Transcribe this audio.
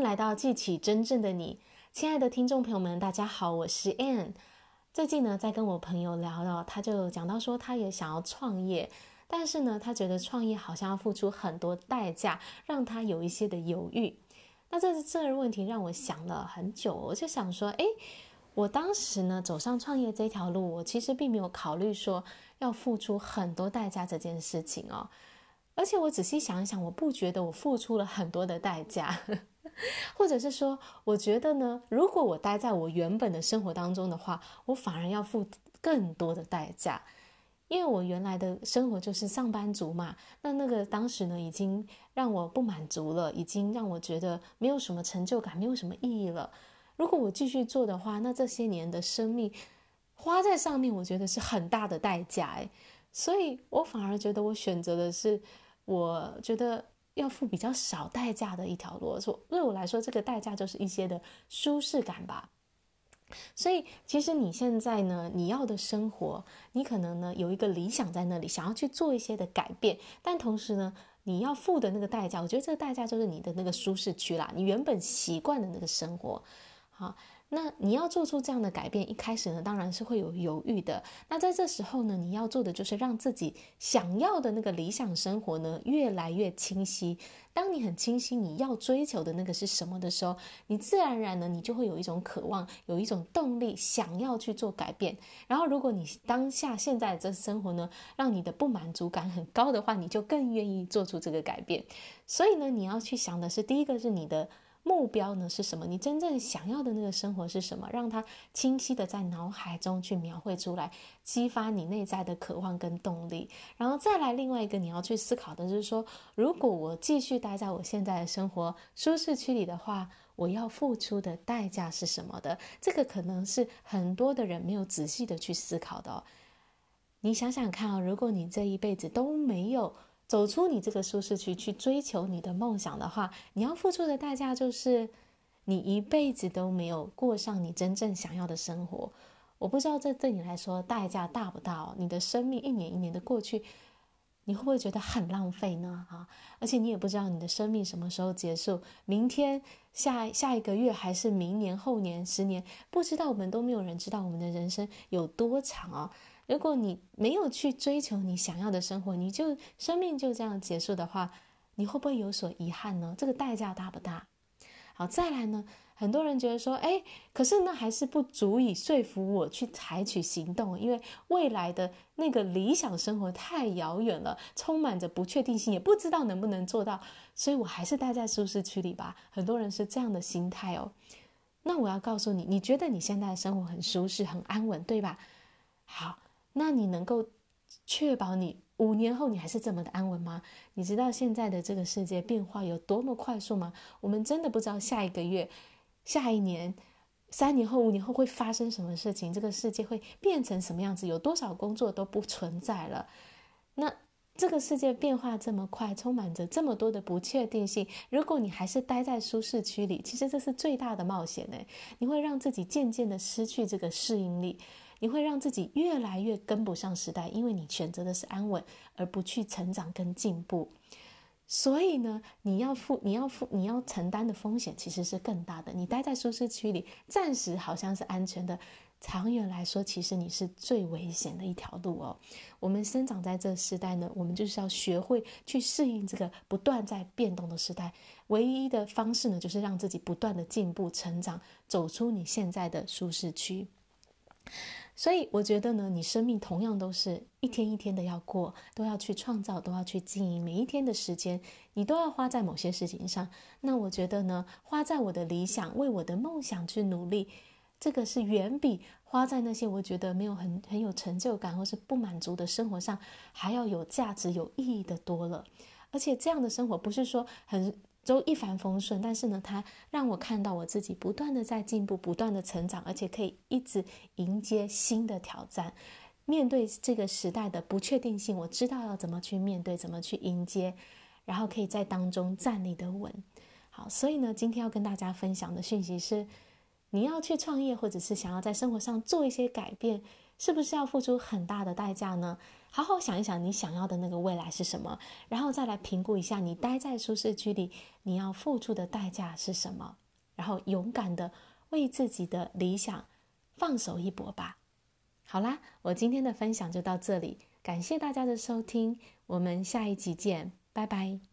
来到记起真正的你，亲爱的听众朋友们，大家好，我是 Ann。最近呢，在跟我朋友聊聊，他就讲到说，他也想要创业，但是呢，他觉得创业好像要付出很多代价，让他有一些的犹豫。那这这个问题让我想了很久，我就想说，诶，我当时呢走上创业这条路，我其实并没有考虑说要付出很多代价这件事情哦。而且我仔细想一想，我不觉得我付出了很多的代价，或者是说，我觉得呢，如果我待在我原本的生活当中的话，我反而要付更多的代价，因为我原来的生活就是上班族嘛。那那个当时呢，已经让我不满足了，已经让我觉得没有什么成就感，没有什么意义了。如果我继续做的话，那这些年的生命花在上面，我觉得是很大的代价诶。所以我反而觉得我选择的是。我觉得要付比较少代价的一条路，所对我来说，这个代价就是一些的舒适感吧。所以，其实你现在呢，你要的生活，你可能呢有一个理想在那里，想要去做一些的改变，但同时呢，你要付的那个代价，我觉得这个代价就是你的那个舒适区啦，你原本习惯的那个生活，好。那你要做出这样的改变，一开始呢，当然是会有犹豫的。那在这时候呢，你要做的就是让自己想要的那个理想生活呢，越来越清晰。当你很清晰你要追求的那个是什么的时候，你自然而然呢，你就会有一种渴望，有一种动力，想要去做改变。然后，如果你当下现在这生活呢，让你的不满足感很高的话，你就更愿意做出这个改变。所以呢，你要去想的是，第一个是你的。目标呢是什么？你真正想要的那个生活是什么？让它清晰的在脑海中去描绘出来，激发你内在的渴望跟动力。然后再来另外一个你要去思考的就是说，如果我继续待在我现在的生活舒适区里的话，我要付出的代价是什么的？这个可能是很多的人没有仔细的去思考的哦。你想想看啊，如果你这一辈子都没有。走出你这个舒适区，去追求你的梦想的话，你要付出的代价就是你一辈子都没有过上你真正想要的生活。我不知道这对你来说代价大不大哦？你的生命一年一年的过去，你会不会觉得很浪费呢？啊，而且你也不知道你的生命什么时候结束，明天、下下一个月还是明年、后年、十年，不知道，我们都没有人知道我们的人生有多长啊。如果你没有去追求你想要的生活，你就生命就这样结束的话，你会不会有所遗憾呢？这个代价大不大？好，再来呢，很多人觉得说，哎，可是那还是不足以说服我去采取行动，因为未来的那个理想生活太遥远了，充满着不确定性，也不知道能不能做到，所以我还是待在舒适区里吧。很多人是这样的心态哦。那我要告诉你，你觉得你现在的生活很舒适、很安稳，对吧？好。那你能够确保你五年后你还是这么的安稳吗？你知道现在的这个世界变化有多么快速吗？我们真的不知道下一个月、下一年、三年后、五年后会发生什么事情，这个世界会变成什么样子？有多少工作都不存在了？那这个世界变化这么快，充满着这么多的不确定性。如果你还是待在舒适区里，其实这是最大的冒险呢。你会让自己渐渐的失去这个适应力。你会让自己越来越跟不上时代，因为你选择的是安稳，而不去成长跟进步。所以呢，你要负、你要负、你要承担的风险其实是更大的。你待在舒适区里，暂时好像是安全的，长远来说，其实你是最危险的一条路哦。我们生长在这时代呢，我们就是要学会去适应这个不断在变动的时代。唯一的方式呢，就是让自己不断的进步、成长，走出你现在的舒适区。所以我觉得呢，你生命同样都是一天一天的要过，都要去创造，都要去经营，每一天的时间你都要花在某些事情上。那我觉得呢，花在我的理想、为我的梦想去努力，这个是远比花在那些我觉得没有很很有成就感或是不满足的生活上还要有价值、有意义的多了。而且这样的生活不是说很。都一帆风顺，但是呢，它让我看到我自己不断的在进步，不断的成长，而且可以一直迎接新的挑战。面对这个时代的不确定性，我知道要怎么去面对，怎么去迎接，然后可以在当中站立得稳。好，所以呢，今天要跟大家分享的讯息是：你要去创业，或者是想要在生活上做一些改变，是不是要付出很大的代价呢？好好想一想，你想要的那个未来是什么，然后再来评估一下，你待在舒适区里，你要付出的代价是什么，然后勇敢的为自己的理想放手一搏吧。好啦，我今天的分享就到这里，感谢大家的收听，我们下一集见，拜拜。